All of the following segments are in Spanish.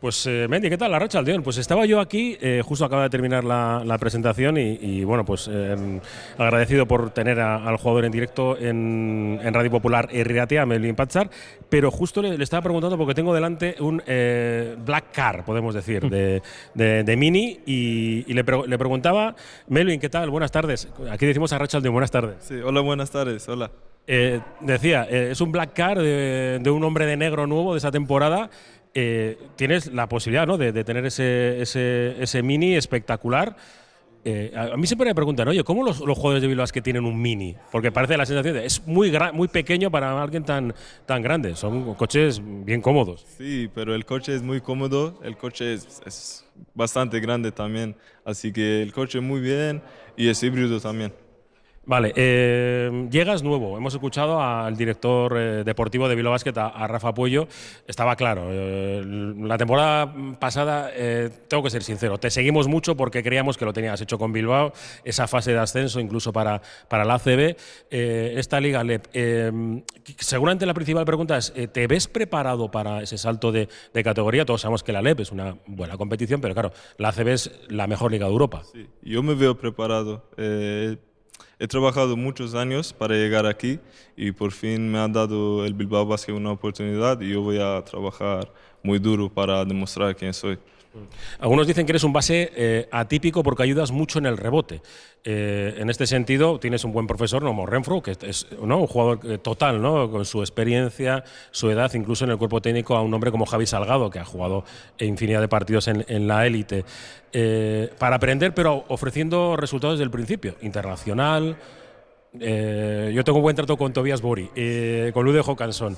Pues eh, Mendy, ¿qué tal? La racha Aldeón. Pues estaba yo aquí, eh, justo acaba de terminar la, la presentación y, y, bueno, pues eh, agradecido por tener a, al jugador en directo en, en Radio Popular Herriatea, Melvin Pachar, pero justo le, le, estaba preguntando porque tengo delante un eh, Black Car, podemos decir, de, de, de Mini y, y le, pre le, preguntaba, Melvin, ¿qué tal? Buenas tardes. Aquí decimos a Racha Aldeón, buenas tardes. Sí, hola, buenas tardes, hola. Eh, decía, es un black car de, de, un hombre de negro nuevo de esa temporada. Eh, tienes la posibilidad ¿no? de, de, tener ese, ese, ese, mini espectacular. Eh, a mí siempre me preguntan, oye, ¿cómo los, los, jugadores de Bilbao que tienen un mini? Porque parece la sensación de es muy, muy pequeño para alguien tan, tan grande. Son coches bien cómodos. Sí, pero el coche es muy cómodo, el coche es, es bastante grande también. Así que el coche muy bien y es híbrido también. Vale, eh, llegas nuevo. Hemos escuchado al director eh, deportivo de Bilbao Basket, a, Rafa Puello. Estaba claro. Eh, la temporada pasada, tengo que ser sincero, te seguimos mucho porque creíamos que lo tenías hecho con Bilbao, esa fase de ascenso incluso para, para la ACB. Esta liga, LEP, seguramente la principal pregunta es, ¿te ves preparado para ese salto de, de, categoría? Todos sabemos que la LEP es una buena competición, pero claro, la ACB es la mejor liga de Europa. Sí, yo me veo preparado he trabajado muchos años para llegar aquí y por fin me ha dado el Bilbao Basket una oportunidad y yo voy a trabajar muy duro para demostrar quién soy. Algunos dicen que eres un base eh, atípico porque ayudas mucho en el rebote. Eh, en este sentido, tienes un buen profesor, como Renfro, que es un jugador eh, total, ¿no? con su experiencia, su edad, incluso en el cuerpo técnico, a un hombre como Javi Salgado, que ha jugado infinidad de partidos en, la élite. Para aprender, pero ofreciendo resultados desde el principio, internacional. yo tengo un buen trato con Tobias Bori, con Lude Hawkinson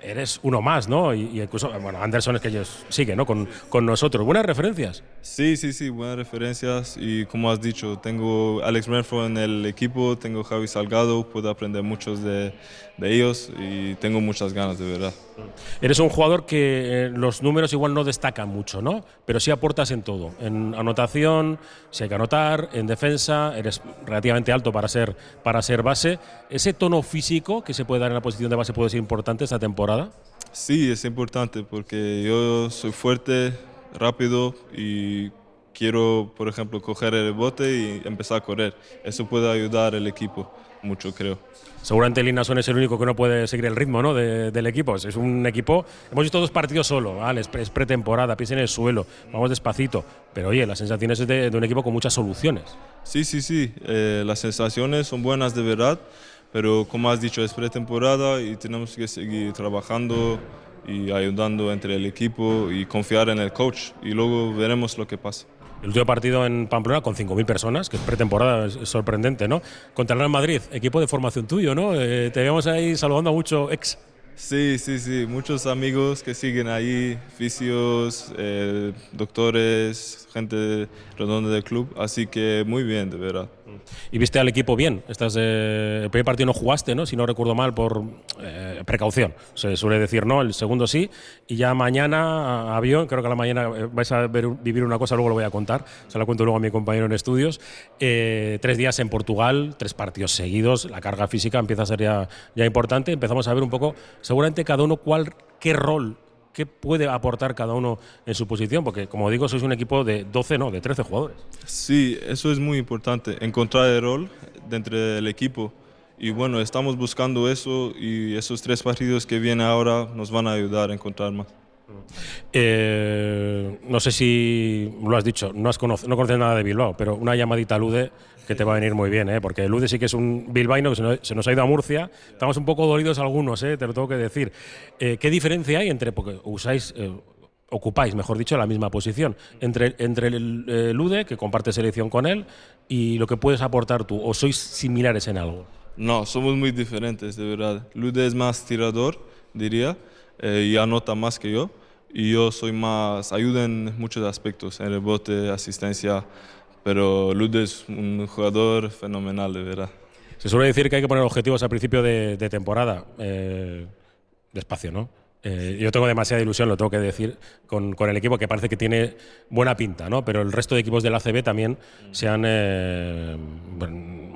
eres uno más, ¿no? Y, y, incluso, bueno, Anderson es que ellos sigue, ¿no? Con, con, nosotros. ¿Buenas referencias? Sí, sí, sí, buenas referencias. Y como has dicho, tengo Alex Renfro en el equipo, tengo Javi Salgado, puedo aprender muchos de, de ellos y tengo muchas ganas, de verdad. Eres un jugador que eh, los números igual no destacan mucho, ¿no? Pero sí aportas en todo. En anotación, si hay que anotar, en defensa, eres relativamente alto para ser, para ser base. ¿Ese tono físico que se puede dar en la posición de base puede ser importante esta temporada? Sí, es importante porque yo soy fuerte, rápido y quiero, por ejemplo, coger el bote y empezar a correr. Eso puede ayudar al equipo mucho, creo. Seguramente Linason es el único que no puede seguir el ritmo ¿no? De, del equipo. Es un equipo. Hemos visto dos partidos solo, ¿vale? es pretemporada, pies en el suelo, vamos despacito. Pero oye, las sensaciones es de, de un equipo con muchas soluciones. Sí, sí, sí. Eh, las sensaciones son buenas de verdad, pero como has dicho, es pretemporada y tenemos que seguir trabajando y ayudando entre el equipo y confiar en el coach. Y luego veremos lo que pasa. El último partido en Pamplona con 5.000 personas, que es pretemporada, es sorprendente, ¿no? Contra el Real Madrid, equipo de formación tuyo, ¿no? Eh, te veíamos ahí saludando a mucho ex. Sí, sí, sí, muchos amigos que siguen ahí, fisios, eh, doctores, gente redonda del club, así que muy bien, de verdad. ¿Y viste al equipo bien? Estás, eh, el primer partido no jugaste, ¿no? Si no recuerdo mal, por eh, precaución. Se suele decir no, el segundo sí. Y ya mañana, avión, creo que a la mañana vais a ver, vivir una cosa, luego lo voy a contar. Se la cuento luego a mi compañero en estudios. Eh, tres días en Portugal, tres partidos seguidos. La carga física empieza a ser ya, ya importante. Empezamos a ver un poco, seguramente cada uno, cuál, qué rol qué puede aportar cada uno en su posición, porque como digo, sois un equipo de 12, no, de 13 jugadores. Sí, eso es muy importante, encontrar el rol dentro del equipo. Y bueno, estamos buscando eso y esos tres partidos que vienen ahora nos van a ayudar a encontrar más. Eh, no sé si lo has dicho, no, has conoce, no conoces nada de Bilbao, pero una llamadita a Lude que te va a venir muy bien, ¿eh? porque Lude sí que es un bilbaíno que se nos, ha ido a Murcia. Estamos un poco dolidos algunos, ¿eh? te lo tengo que decir. Eh, ¿Qué diferencia hay entre, porque usáis, eh, ocupáis, mejor dicho, la misma posición, entre, entre el Lude, que comparte selección con él, y lo que puedes aportar tú? ¿O sois similares en algo? No, somos muy diferentes, de verdad. Lude es más tirador, diría, eh, y anota más que yo. Y yo soy más, ayuda en muchos aspectos, en rebote, asistencia, pero Lude es un jugador fenomenal, de verdad. Se suele decir que hay que poner objetivos al principio de, de temporada. Eh, despacio, ¿no? Eh, yo tengo demasiada ilusión, lo tengo que decir, con, con, el equipo que parece que tiene buena pinta, ¿no? Pero el resto de equipos de la ACB también se han, eh,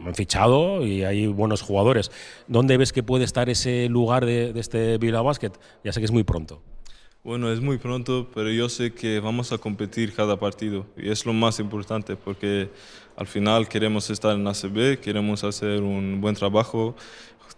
han fichado y hay buenos jugadores. ¿Dónde ves que puede estar ese lugar de, de este Bilbao Basket? Ya sé que es muy pronto. Bueno, es muy pronto, pero yo sé que vamos a competir cada partido y es lo más importante porque al final queremos estar en ACB, queremos hacer un buen trabajo,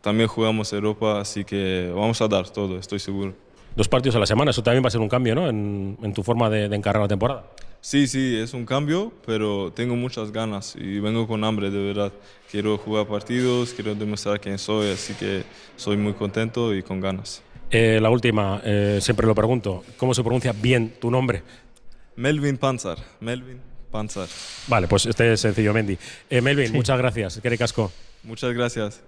también jugamos Europa, así que vamos a dar todo, estoy seguro. Dos partidos a la semana, eso también va a ser un cambio ¿no? en, en tu forma de, de encarar la temporada. Sí, sí, es un cambio, pero tengo muchas ganas y vengo con hambre, de verdad. Quiero jugar partidos, quiero demostrar quién soy, así que soy muy contento y con ganas. Eh, la última, eh, siempre lo pregunto, ¿cómo se pronuncia bien tu nombre? Melvin Panzer, Melvin Panzer. Vale, pues este es sencillo, Mendy. Eh, Melvin, muchas gracias. Qué casco. Muchas gracias.